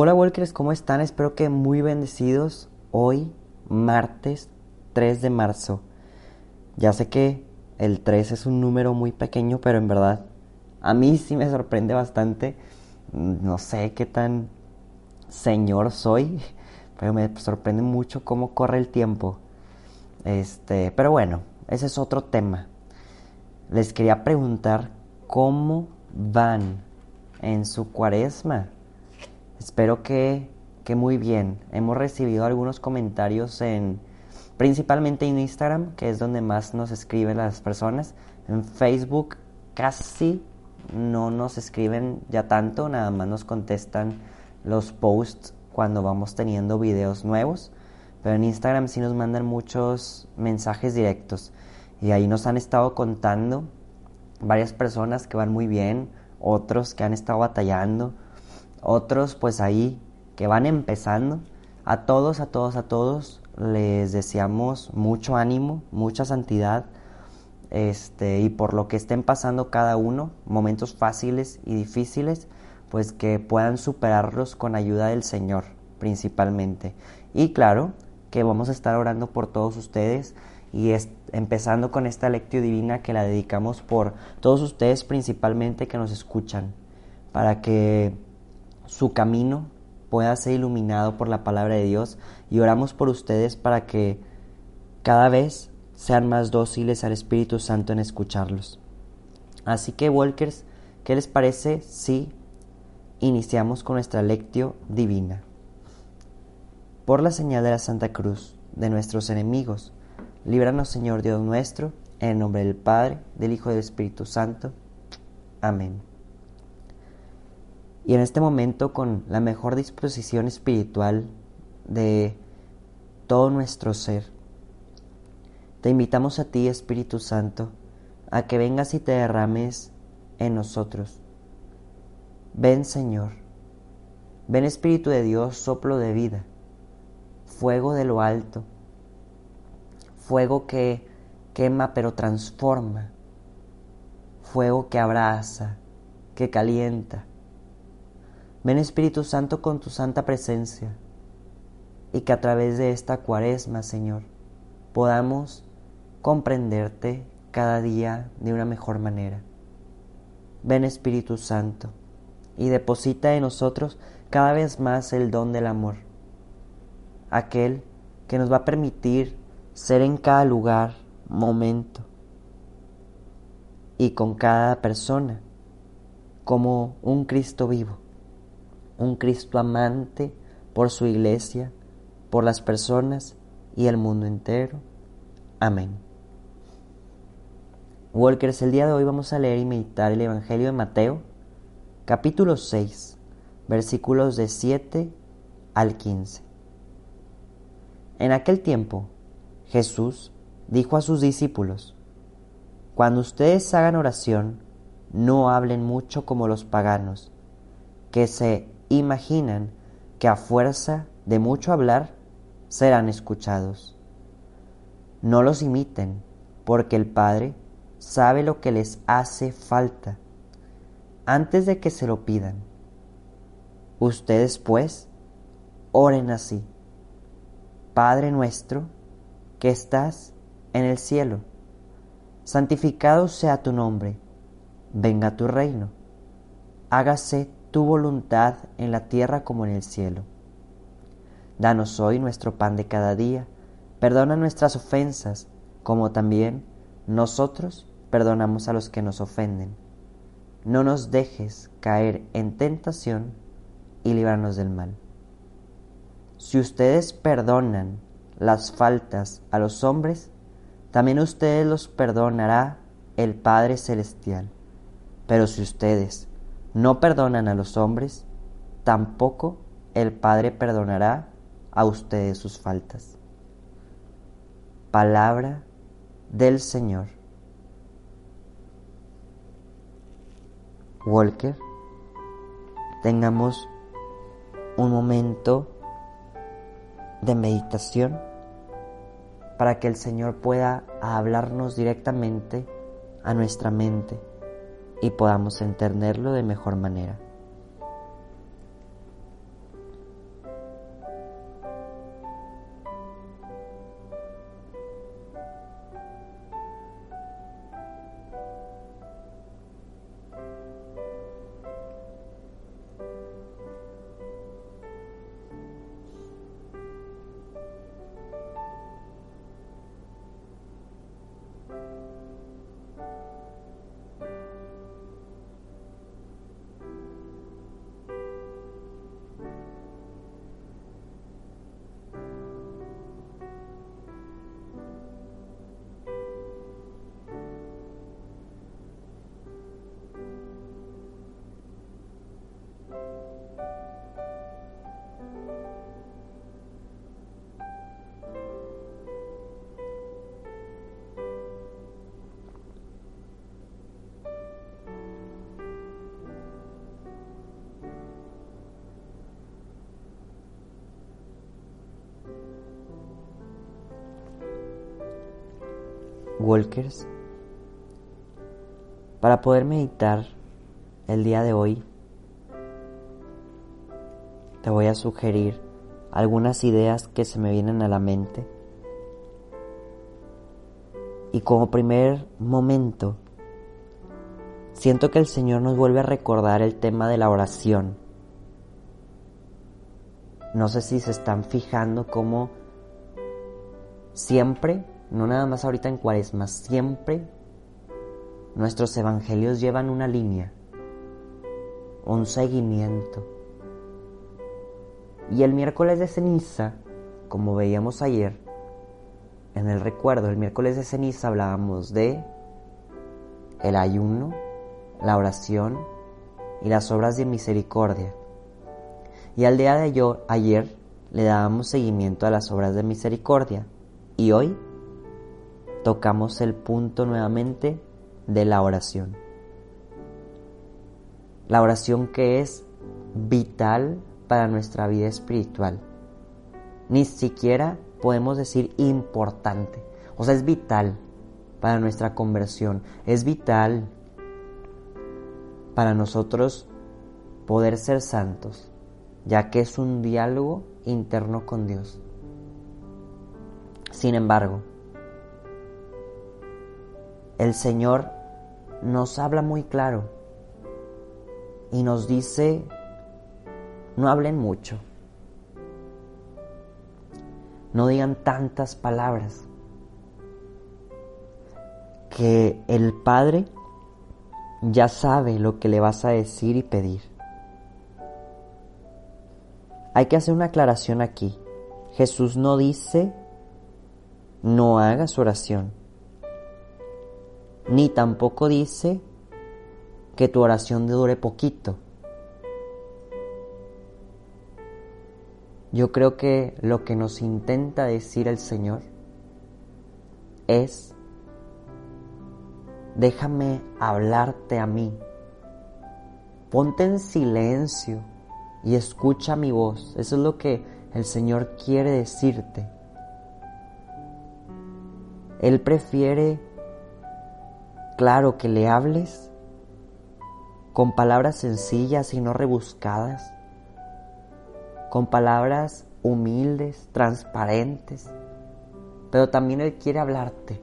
Hola Walkers, ¿cómo están? Espero que muy bendecidos hoy, martes 3 de marzo. Ya sé que el 3 es un número muy pequeño, pero en verdad a mí sí me sorprende bastante. No sé qué tan señor soy, pero me sorprende mucho cómo corre el tiempo. Este, pero bueno, ese es otro tema. Les quería preguntar cómo van en su cuaresma. Espero que, que muy bien. Hemos recibido algunos comentarios en principalmente en Instagram, que es donde más nos escriben las personas. En Facebook casi no nos escriben ya tanto, nada más nos contestan los posts cuando vamos teniendo videos nuevos. Pero en Instagram sí nos mandan muchos mensajes directos. Y ahí nos han estado contando varias personas que van muy bien, otros que han estado batallando, otros pues ahí que van empezando. A todos, a todos, a todos les deseamos mucho ánimo, mucha santidad, este, y por lo que estén pasando cada uno, momentos fáciles y difíciles, pues que puedan superarlos con ayuda del Señor, principalmente. Y claro, que vamos a estar orando por todos ustedes y empezando con esta lectio divina que la dedicamos por todos ustedes principalmente que nos escuchan, para que su camino pueda ser iluminado por la palabra de Dios y oramos por ustedes para que cada vez sean más dóciles al Espíritu Santo en escucharlos. Así que, Walkers, ¿qué les parece si iniciamos con nuestra lectio divina? Por la señal de la Santa Cruz de nuestros enemigos, líbranos, Señor Dios nuestro, en el nombre del Padre, del Hijo y del Espíritu Santo. Amén. Y en este momento, con la mejor disposición espiritual de todo nuestro ser, te invitamos a ti, Espíritu Santo, a que vengas y te derrames en nosotros. Ven, Señor. Ven, Espíritu de Dios, soplo de vida, fuego de lo alto, fuego que quema pero transforma, fuego que abraza, que calienta, Ven Espíritu Santo con tu santa presencia y que a través de esta cuaresma, Señor, podamos comprenderte cada día de una mejor manera. Ven Espíritu Santo y deposita en nosotros cada vez más el don del amor, aquel que nos va a permitir ser en cada lugar, momento y con cada persona como un Cristo vivo un Cristo amante por su iglesia, por las personas y el mundo entero. Amén. Walkers, el día de hoy vamos a leer y meditar el Evangelio de Mateo, capítulo 6, versículos de 7 al 15. En aquel tiempo, Jesús dijo a sus discípulos, Cuando ustedes hagan oración, no hablen mucho como los paganos, que se imaginan que a fuerza de mucho hablar serán escuchados. No los imiten, porque el Padre sabe lo que les hace falta antes de que se lo pidan. Ustedes pues oren así. Padre nuestro, que estás en el cielo, santificado sea tu nombre, venga tu reino, hágase tu voluntad en la tierra como en el cielo. Danos hoy nuestro pan de cada día, perdona nuestras ofensas, como también nosotros perdonamos a los que nos ofenden. No nos dejes caer en tentación y líbranos del mal. Si ustedes perdonan las faltas a los hombres, también ustedes los perdonará el Padre Celestial. Pero si ustedes no perdonan a los hombres, tampoco el Padre perdonará a ustedes sus faltas. Palabra del Señor. Walker, tengamos un momento de meditación para que el Señor pueda hablarnos directamente a nuestra mente y podamos entenderlo de mejor manera. Walkers, para poder meditar el día de hoy, te voy a sugerir algunas ideas que se me vienen a la mente. Y como primer momento, siento que el Señor nos vuelve a recordar el tema de la oración. No sé si se están fijando cómo siempre no nada más ahorita en cuaresma, siempre nuestros evangelios llevan una línea, un seguimiento. Y el miércoles de ceniza, como veíamos ayer, en el recuerdo, el miércoles de ceniza hablábamos de el ayuno, la oración y las obras de misericordia. Y al día de yo, ayer le dábamos seguimiento a las obras de misericordia. Y hoy tocamos el punto nuevamente de la oración. La oración que es vital para nuestra vida espiritual. Ni siquiera podemos decir importante. O sea, es vital para nuestra conversión. Es vital para nosotros poder ser santos, ya que es un diálogo interno con Dios. Sin embargo, el Señor nos habla muy claro y nos dice, no hablen mucho, no digan tantas palabras, que el Padre ya sabe lo que le vas a decir y pedir. Hay que hacer una aclaración aquí. Jesús no dice, no hagas oración ni tampoco dice que tu oración dure poquito. Yo creo que lo que nos intenta decir el Señor es, déjame hablarte a mí, ponte en silencio y escucha mi voz. Eso es lo que el Señor quiere decirte. Él prefiere claro que le hables con palabras sencillas y no rebuscadas, con palabras humildes, transparentes, pero también Él quiere hablarte.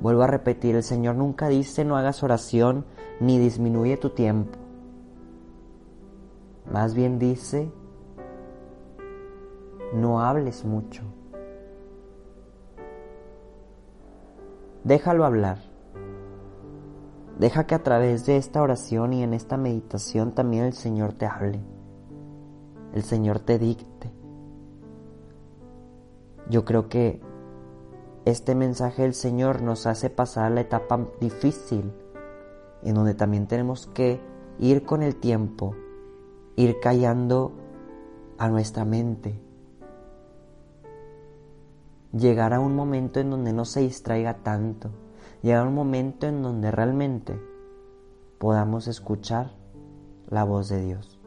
Vuelvo a repetir, el Señor nunca dice no hagas oración ni disminuye tu tiempo. Más bien dice, no hables mucho. Déjalo hablar. Deja que a través de esta oración y en esta meditación también el Señor te hable. El Señor te dicte. Yo creo que este mensaje del Señor nos hace pasar la etapa difícil, en donde también tenemos que ir con el tiempo ir callando a nuestra mente. Llegar a un momento en donde no se distraiga tanto. Llegar a un momento en donde realmente podamos escuchar la voz de Dios.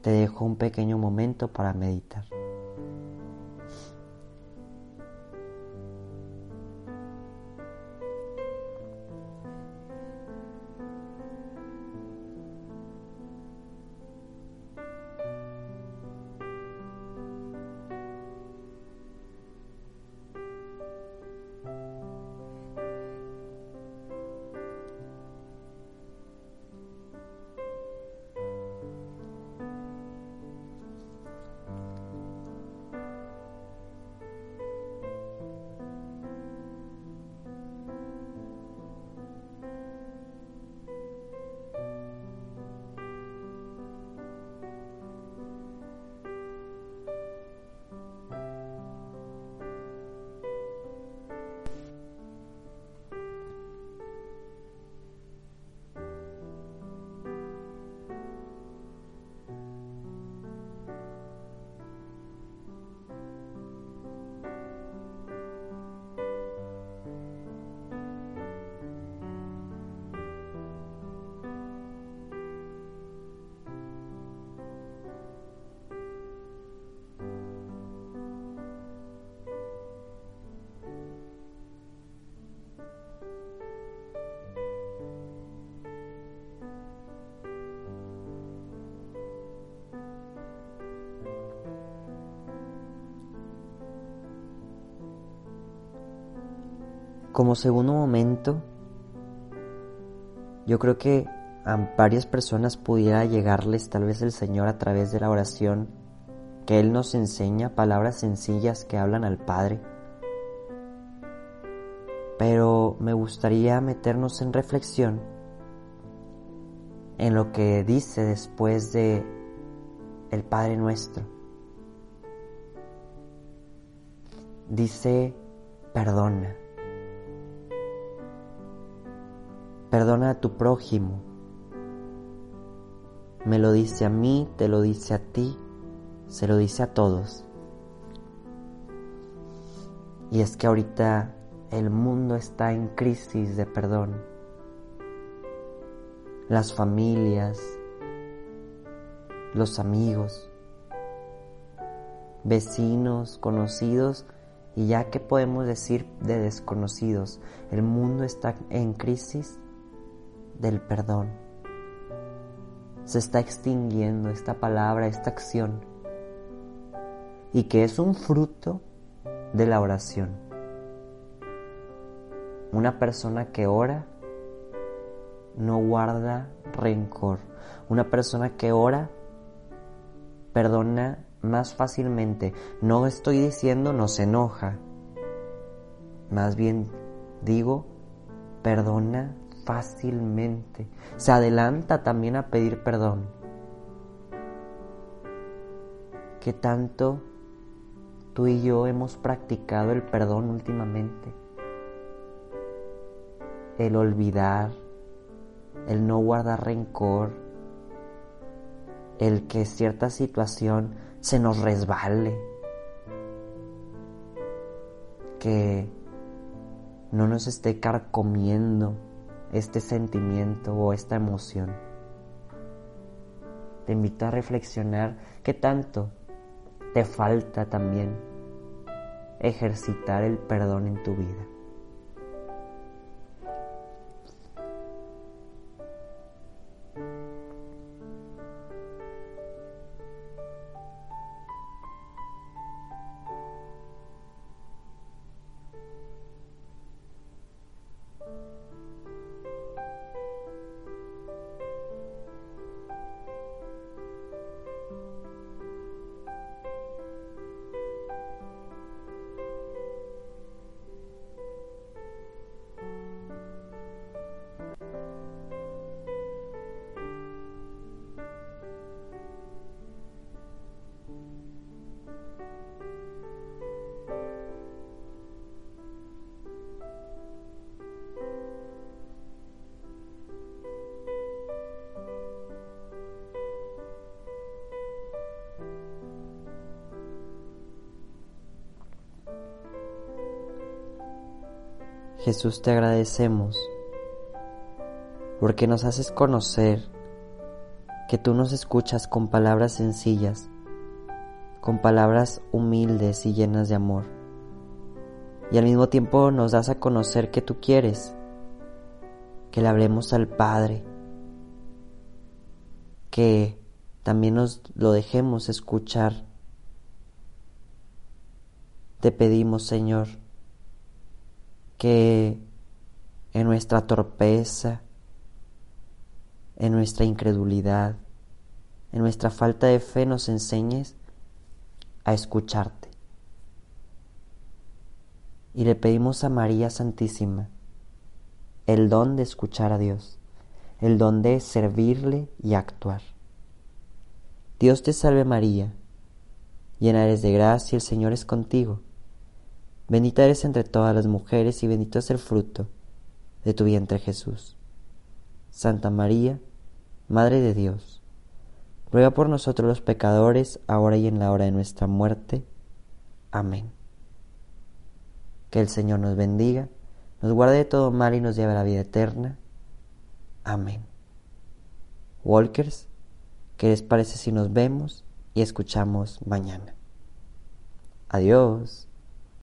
Te dejo un pequeño momento para meditar. Como segundo momento, yo creo que a varias personas pudiera llegarles tal vez el Señor a través de la oración que Él nos enseña, palabras sencillas que hablan al Padre. Pero me gustaría meternos en reflexión en lo que dice después de el Padre nuestro. Dice, perdona. Perdona a tu prójimo. Me lo dice a mí, te lo dice a ti, se lo dice a todos. Y es que ahorita el mundo está en crisis de perdón. Las familias, los amigos, vecinos, conocidos y ya que podemos decir de desconocidos, el mundo está en crisis del perdón. Se está extinguiendo esta palabra, esta acción, y que es un fruto de la oración. Una persona que ora no guarda rencor. Una persona que ora perdona más fácilmente. No estoy diciendo no se enoja. Más bien digo, perdona fácilmente. Se adelanta también a pedir perdón. ¿Qué tanto tú y yo hemos practicado el perdón últimamente? El olvidar, el no guardar rencor, el que cierta situación se nos resbale, que no nos esté carcomiendo este sentimiento o esta emoción. Te invito a reflexionar qué tanto te falta también ejercitar el perdón en tu vida. Jesús te agradecemos porque nos haces conocer que tú nos escuchas con palabras sencillas, con palabras humildes y llenas de amor. Y al mismo tiempo nos das a conocer que tú quieres que le hablemos al Padre, que también nos lo dejemos escuchar. Te pedimos, Señor, que en nuestra torpeza, en nuestra incredulidad, en nuestra falta de fe nos enseñes a escucharte. Y le pedimos a María Santísima el don de escuchar a Dios, el don de servirle y actuar. Dios te salve María, llena eres de gracia, el Señor es contigo. Bendita eres entre todas las mujeres y bendito es el fruto de tu vientre Jesús. Santa María, Madre de Dios, ruega por nosotros los pecadores, ahora y en la hora de nuestra muerte. Amén. Que el Señor nos bendiga, nos guarde de todo mal y nos lleve a la vida eterna. Amén. Walkers, ¿qué les parece si nos vemos y escuchamos mañana? Adiós.